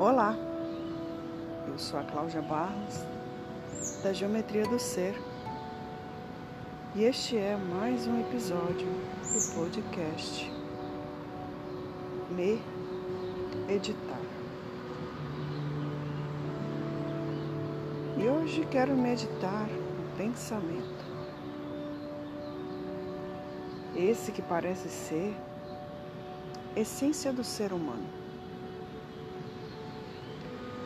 Olá, eu sou a Cláudia Barros, da Geometria do Ser, e este é mais um episódio do podcast Me Editar. E hoje quero meditar o pensamento. Esse que parece ser essência do ser humano.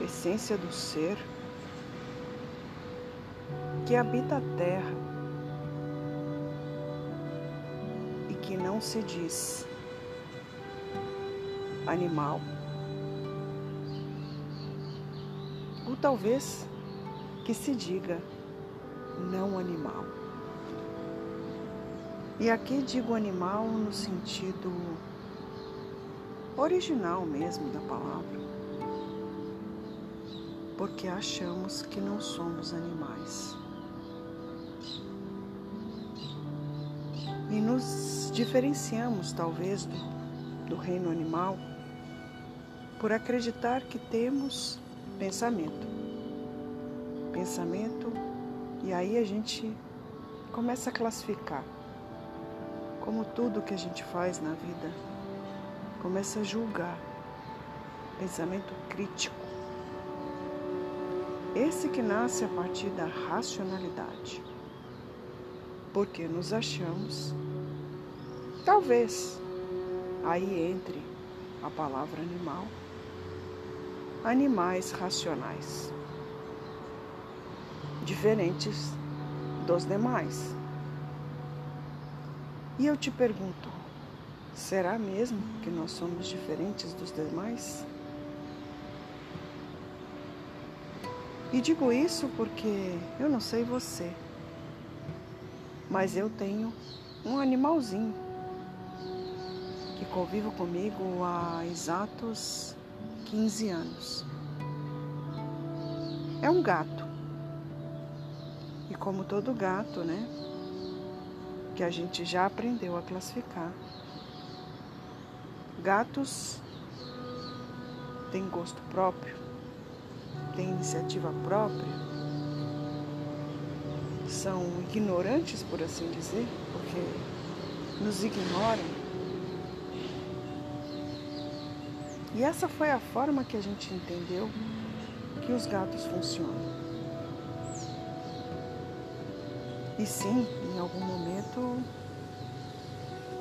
Essência do ser que habita a terra e que não se diz animal. Ou talvez que se diga não animal. E aqui digo animal no sentido original mesmo da palavra, porque achamos que não somos animais. E nos diferenciamos, talvez, do, do reino animal por acreditar que temos pensamento. Pensamento, e aí a gente começa a classificar como tudo que a gente faz na vida começa a julgar. Pensamento crítico. Esse que nasce a partir da racionalidade. Porque nos achamos, talvez, aí entre a palavra animal, animais racionais, diferentes dos demais. E eu te pergunto, Será mesmo que nós somos diferentes dos demais? E digo isso porque eu não sei você, mas eu tenho um animalzinho que convive comigo há exatos 15 anos. É um gato. E como todo gato, né? Que a gente já aprendeu a classificar Gatos têm gosto próprio, têm iniciativa própria, são ignorantes, por assim dizer, porque nos ignoram. E essa foi a forma que a gente entendeu que os gatos funcionam. E sim, em algum momento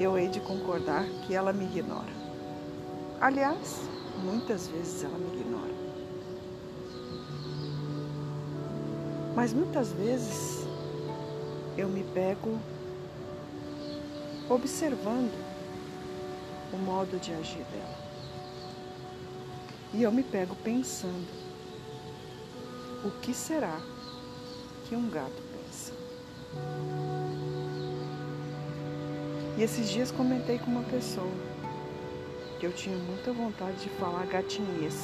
eu hei de concordar que ela me ignora. Aliás, muitas vezes ela me ignora. Mas muitas vezes eu me pego observando o modo de agir dela. E eu me pego pensando: o que será que um gato pensa? E esses dias comentei com uma pessoa que eu tinha muita vontade de falar gatinhês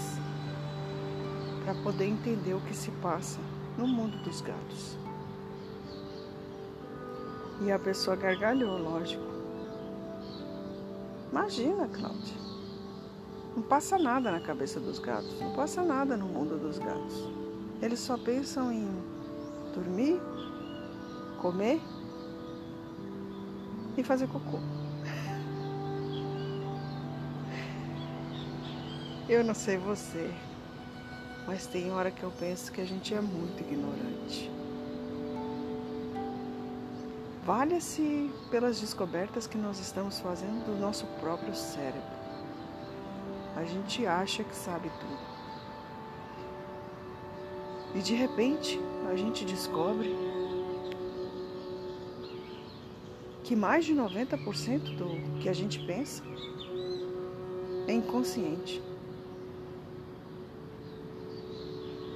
para poder entender o que se passa no mundo dos gatos. E a pessoa gargalhou, lógico. Imagina, Cláudia. Não passa nada na cabeça dos gatos, não passa nada no mundo dos gatos. Eles só pensam em dormir, comer e fazer cocô. Eu não sei você, mas tem hora que eu penso que a gente é muito ignorante. Valha-se pelas descobertas que nós estamos fazendo do nosso próprio cérebro. A gente acha que sabe tudo. E de repente a gente descobre que mais de 90% do que a gente pensa é inconsciente.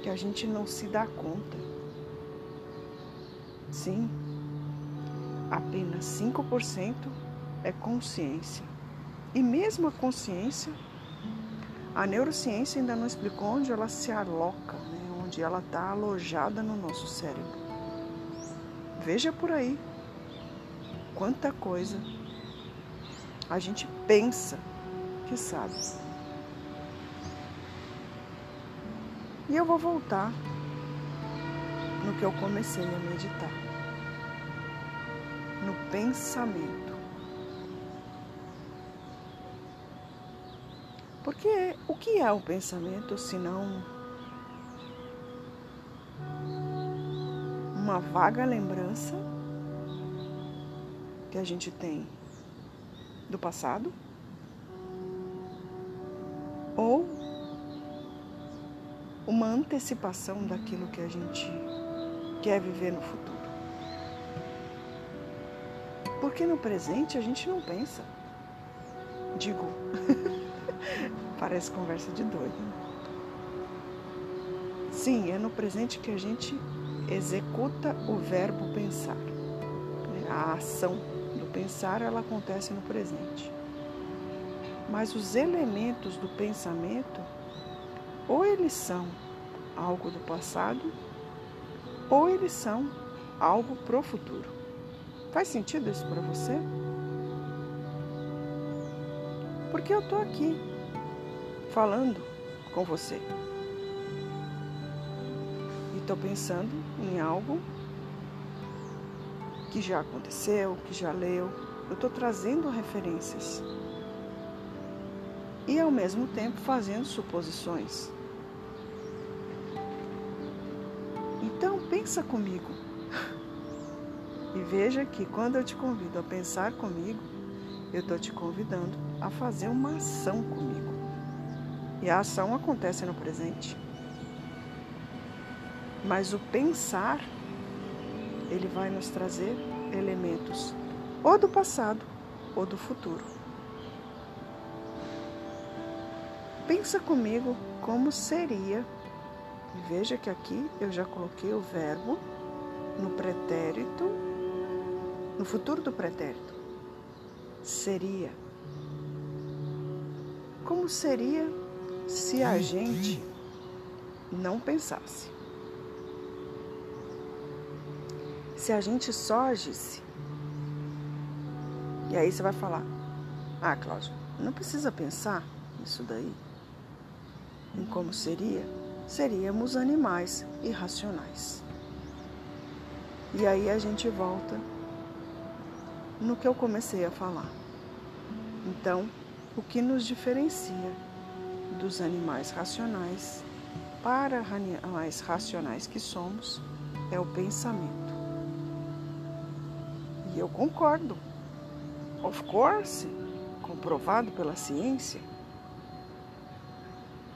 que a gente não se dá conta. Sim, apenas 5% é consciência. E mesmo a consciência, a neurociência ainda não explicou onde ela se aloca, né? onde ela está alojada no nosso cérebro. Veja por aí quanta coisa a gente pensa que sabe. E eu vou voltar no que eu comecei a meditar. No pensamento. Porque o que é o pensamento senão uma vaga lembrança que a gente tem do passado antecipação daquilo que a gente quer viver no futuro. Porque no presente a gente não pensa. Digo, parece conversa de doido. Né? Sim, é no presente que a gente executa o verbo pensar. A ação do pensar ela acontece no presente. Mas os elementos do pensamento, ou eles são algo do passado, ou eles são algo pro futuro. Faz sentido isso para você? Porque eu estou aqui falando com você. E estou pensando em algo que já aconteceu, que já leu. Eu estou trazendo referências. E ao mesmo tempo fazendo suposições. Então pensa comigo. E veja que quando eu te convido a pensar comigo, eu estou te convidando a fazer uma ação comigo. E a ação acontece no presente. Mas o pensar ele vai nos trazer elementos ou do passado ou do futuro. Pensa comigo como seria. Veja que aqui eu já coloquei o verbo no pretérito, no futuro do pretérito. Seria. Como seria se a gente não pensasse? se a gente só agisse. E aí você vai falar: Ah, Cláudio, não precisa pensar nisso daí. Em como seria? Seríamos animais irracionais. E aí a gente volta no que eu comecei a falar. Então, o que nos diferencia dos animais racionais para animais racionais que somos é o pensamento. E eu concordo. Of course, comprovado pela ciência.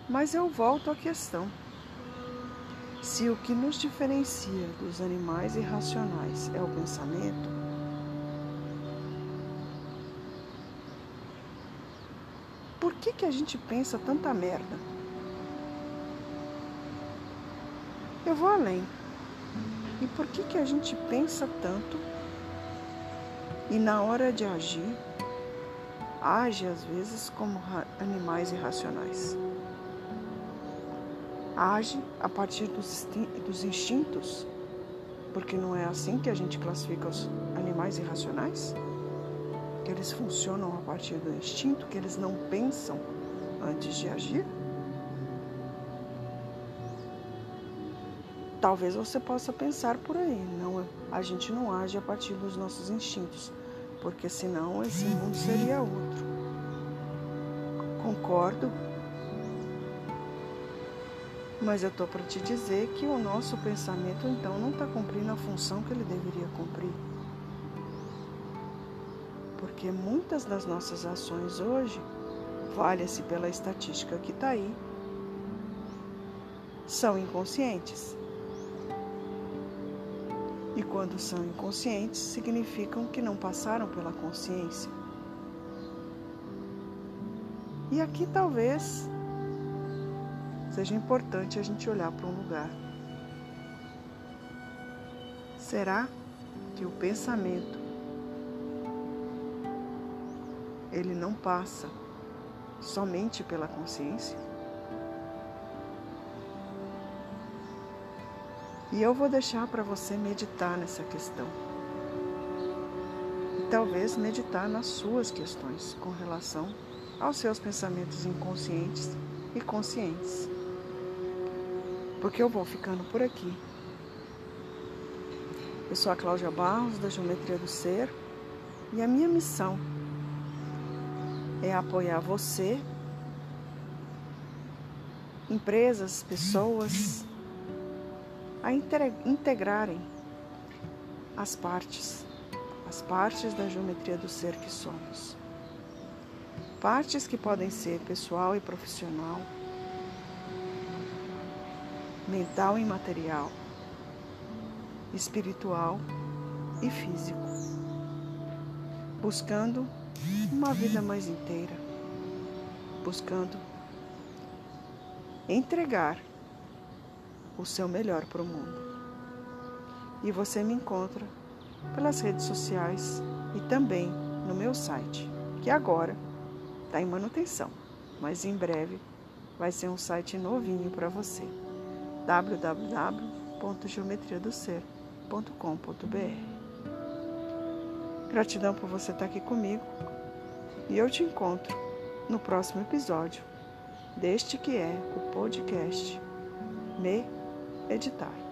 Mas eu volto à questão. Se o que nos diferencia dos animais irracionais é o pensamento, por que, que a gente pensa tanta merda? Eu vou além. E por que, que a gente pensa tanto e na hora de agir, age às vezes como animais irracionais. Age a partir dos instintos, porque não é assim que a gente classifica os animais irracionais? Que eles funcionam a partir do instinto, que eles não pensam antes de agir? Talvez você possa pensar por aí, não, a gente não age a partir dos nossos instintos, porque senão esse mundo seria outro. Concordo, mas eu estou para te dizer que o nosso pensamento então não está cumprindo a função que ele deveria cumprir. Porque muitas das nossas ações hoje, valha-se pela estatística que está aí, são inconscientes. E quando são inconscientes, significam que não passaram pela consciência. E aqui talvez seja importante a gente olhar para um lugar. Será que o pensamento ele não passa somente pela consciência? E eu vou deixar para você meditar nessa questão. E talvez meditar nas suas questões com relação aos seus pensamentos inconscientes e conscientes. Porque eu vou ficando por aqui. Eu sou a Cláudia Barros, da Geometria do Ser, e a minha missão é apoiar você, empresas, pessoas, a integrarem as partes, as partes da geometria do ser que somos. Partes que podem ser pessoal e profissional, mental e material, espiritual e físico, buscando uma vida mais inteira, buscando entregar o seu melhor para o mundo. E você me encontra pelas redes sociais e também no meu site, que agora está em manutenção, mas em breve vai ser um site novinho para você www.geometriadoser.com.br. Gratidão por você estar aqui comigo e eu te encontro no próximo episódio deste que é o podcast Me Editar.